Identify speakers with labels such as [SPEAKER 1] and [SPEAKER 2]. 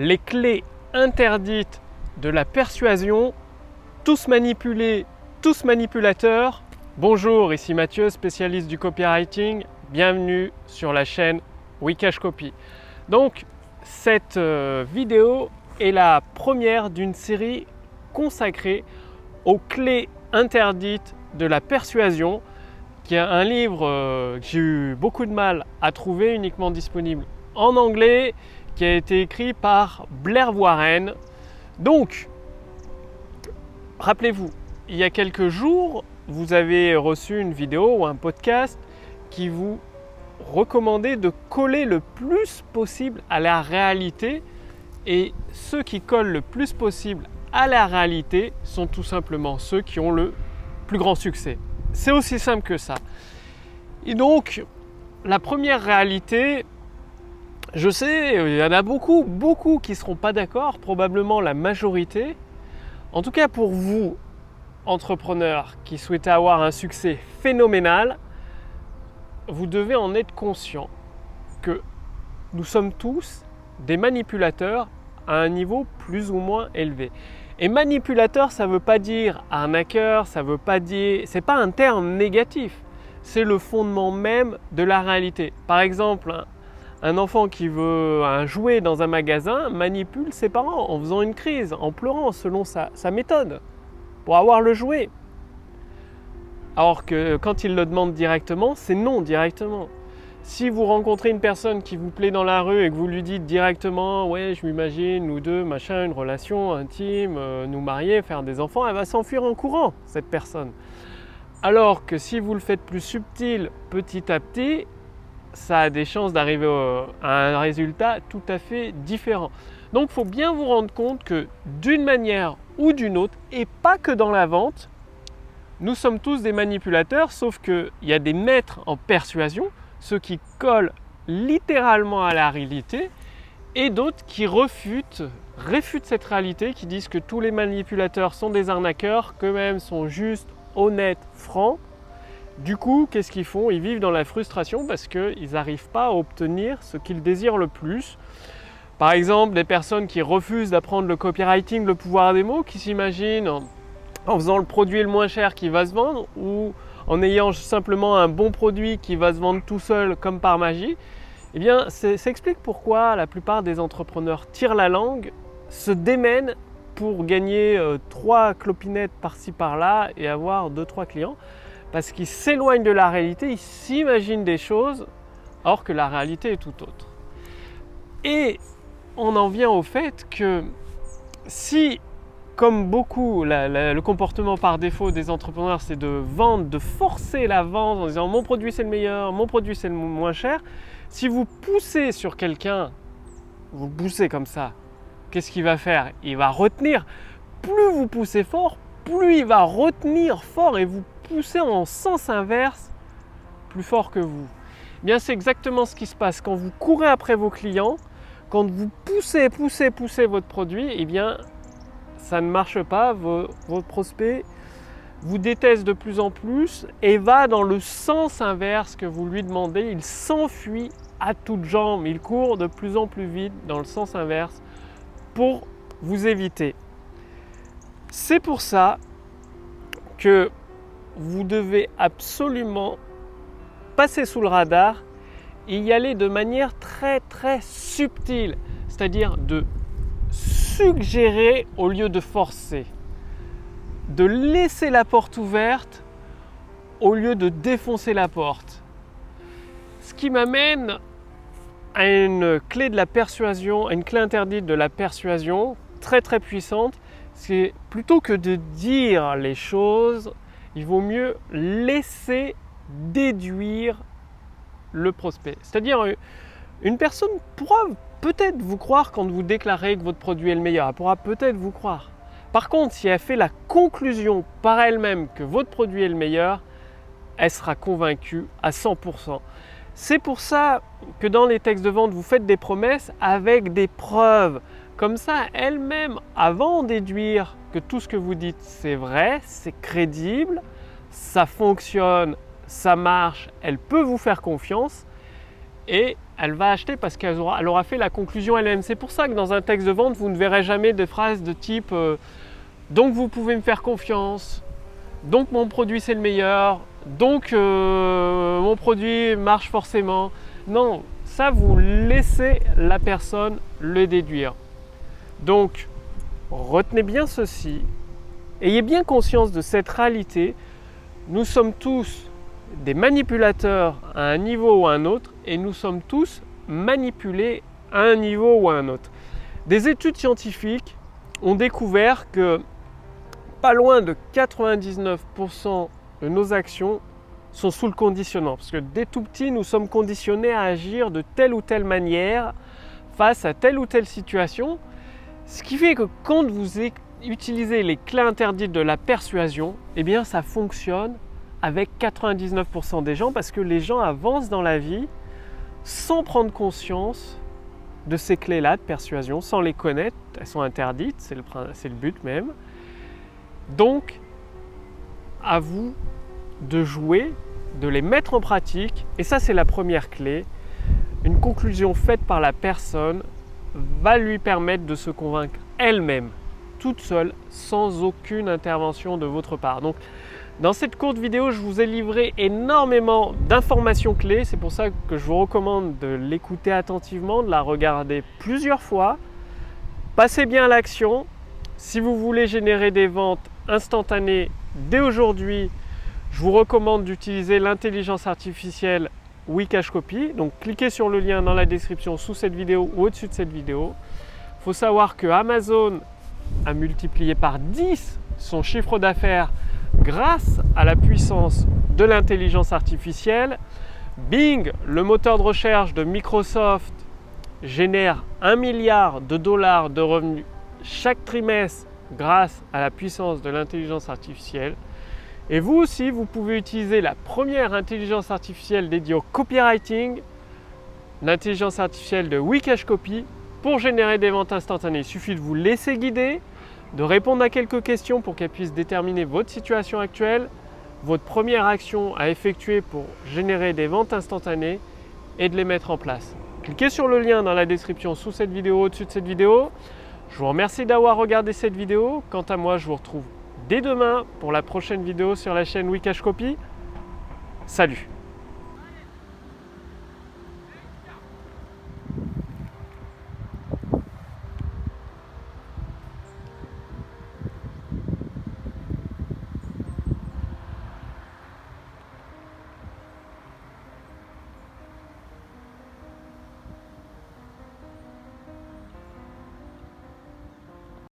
[SPEAKER 1] les clés interdites de la persuasion, tous manipulés, tous manipulateurs. Bonjour, ici Mathieu, spécialiste du copywriting. Bienvenue sur la chaîne Wikash Copy. Donc, cette euh, vidéo est la première d'une série consacrée aux clés interdites de la persuasion, qui est un livre euh, que j'ai eu beaucoup de mal à trouver, uniquement disponible en anglais, qui a été écrit par Blair Warren. Donc, rappelez-vous, il y a quelques jours, vous avez reçu une vidéo ou un podcast qui vous recommandait de coller le plus possible à la réalité et ceux qui collent le plus possible à la réalité sont tout simplement ceux qui ont le plus grand succès. C'est aussi simple que ça. Et donc, la première réalité, je sais, il y en a beaucoup, beaucoup qui ne seront pas d'accord, probablement la majorité. En tout cas, pour vous, entrepreneurs qui souhaitez avoir un succès phénoménal, vous devez en être conscient que nous sommes tous des manipulateurs à un niveau plus ou moins élevé. Et manipulateur, ça ne veut pas dire arnaqueur, ça veut pas dire. C'est pas un terme négatif. C'est le fondement même de la réalité. Par exemple, un enfant qui veut un jouet dans un magasin manipule ses parents en faisant une crise, en pleurant selon sa, méthode, pour avoir le jouet. Alors que quand il le demande directement, c'est non directement. Si vous rencontrez une personne qui vous plaît dans la rue et que vous lui dites directement Ouais, je m'imagine, nous deux, machin, une relation intime, euh, nous marier, faire des enfants, elle va s'enfuir en courant, cette personne. Alors que si vous le faites plus subtil petit à petit, ça a des chances d'arriver à un résultat tout à fait différent. Donc il faut bien vous rendre compte que d'une manière ou d'une autre, et pas que dans la vente, nous sommes tous des manipulateurs, sauf qu'il y a des maîtres en persuasion ceux qui collent littéralement à la réalité, et d'autres qui refutent, réfutent cette réalité, qui disent que tous les manipulateurs sont des arnaqueurs, qu'eux-mêmes sont justes, honnêtes, francs. Du coup, qu'est-ce qu'ils font? Ils vivent dans la frustration parce qu'ils n'arrivent pas à obtenir ce qu'ils désirent le plus. Par exemple, des personnes qui refusent d'apprendre le copywriting, le pouvoir des mots, qui s'imaginent en faisant le produit le moins cher qui va se vendre, ou en ayant simplement un bon produit qui va se vendre tout seul comme par magie, eh bien, ça explique pourquoi la plupart des entrepreneurs tirent la langue, se démènent pour gagner euh, trois clopinettes par-ci par-là et avoir deux trois clients, parce qu'ils s'éloignent de la réalité, ils s'imaginent des choses, alors que la réalité est tout autre. Et on en vient au fait que si comme beaucoup, le comportement par défaut des entrepreneurs, c'est de vendre, de forcer la vente en disant mon produit c'est le meilleur, mon produit c'est le moins cher. Si vous poussez sur quelqu'un, vous poussez comme ça, qu'est-ce qu'il va faire? Il va retenir. Plus vous poussez fort, plus il va retenir fort et vous poussez en sens inverse plus fort que vous. Eh bien, c'est exactement ce qui se passe quand vous courez après vos clients, quand vous poussez, poussez, poussez votre produit. Eh bien, ça ne marche pas, votre prospect vous déteste de plus en plus et va dans le sens inverse que vous lui demandez. Il s'enfuit à toutes jambes, il court de plus en plus vite dans le sens inverse pour vous éviter. C'est pour ça que vous devez absolument passer sous le radar et y aller de manière très très subtile, c'est-à-dire de suggérer au lieu de forcer, de laisser la porte ouverte au lieu de défoncer la porte. Ce qui m'amène à une clé de la persuasion, à une clé interdite de la persuasion très très puissante, c'est plutôt que de dire les choses, il vaut mieux laisser déduire le prospect. C'est-à-dire une personne pourra peut-être vous croire quand vous déclarez que votre produit est le meilleur. Elle pourra peut-être vous croire. Par contre, si elle fait la conclusion par elle-même que votre produit est le meilleur, elle sera convaincue à 100%. C'est pour ça que dans les textes de vente, vous faites des promesses avec des preuves. Comme ça, elle-même, avant de déduire que tout ce que vous dites c'est vrai, c'est crédible, ça fonctionne, ça marche, elle peut vous faire confiance et elle va acheter parce qu'elle aura, fait la conclusion elle-même. C'est pour ça que dans un texte de vente, vous ne verrez jamais des phrases de type euh, donc vous pouvez me faire confiance, donc mon produit c'est le meilleur, donc euh, mon produit marche forcément. Non, ça vous laissez la personne le déduire. Donc retenez bien ceci, ayez bien conscience de cette réalité. Nous sommes tous des manipulateurs à un niveau ou à un autre et nous sommes tous manipulés à un niveau ou à un autre. Des études scientifiques ont découvert que pas loin de 99% de nos actions sont sous le conditionnement. Parce que dès tout petit, nous sommes conditionnés à agir de telle ou telle manière face à telle ou telle situation. Ce qui fait que quand vous utilisez les clés interdites de la persuasion, eh bien ça fonctionne avec 99% des gens parce que les gens avancent dans la vie sans prendre conscience de ces clés-là de persuasion, sans les connaître, elles sont interdites, c'est le, le, but même. Donc, à vous de jouer, de les mettre en pratique, et ça c'est la première clé. Une conclusion faite par la personne va lui permettre de se convaincre elle-même, toute seule, sans aucune intervention de votre part. Donc, dans cette courte vidéo, je vous ai livré énormément d'informations clés. C'est pour ça que je vous recommande de l'écouter attentivement, de la regarder plusieurs fois. Passez bien à l'action. Si vous voulez générer des ventes instantanées dès aujourd'hui, je vous recommande d'utiliser l'intelligence artificielle Wikash Copy. Donc cliquez sur le lien dans la description sous cette vidéo ou au-dessus de cette vidéo. Il faut savoir que Amazon a multiplié par 10 son chiffre d'affaires grâce à la puissance de l'intelligence artificielle. Bing, le moteur de recherche de Microsoft, génère un milliard de dollars de revenus chaque trimestre grâce à la puissance de l'intelligence artificielle. Et vous aussi, vous pouvez utiliser la première intelligence artificielle dédiée au copywriting, l'intelligence artificielle de Wikash Copy, pour générer des ventes instantanées. Il suffit de vous laisser guider, de répondre à quelques questions pour qu'elle puisse déterminer votre situation actuelle, votre première action à effectuer pour générer des ventes instantanées et de les mettre en place. Cliquez sur le lien dans la description sous cette vidéo, au-dessus de cette vidéo. Je vous remercie d'avoir regardé cette vidéo. Quant à moi, je vous retrouve dès demain pour la prochaine vidéo sur la chaîne Wikash Copy. Salut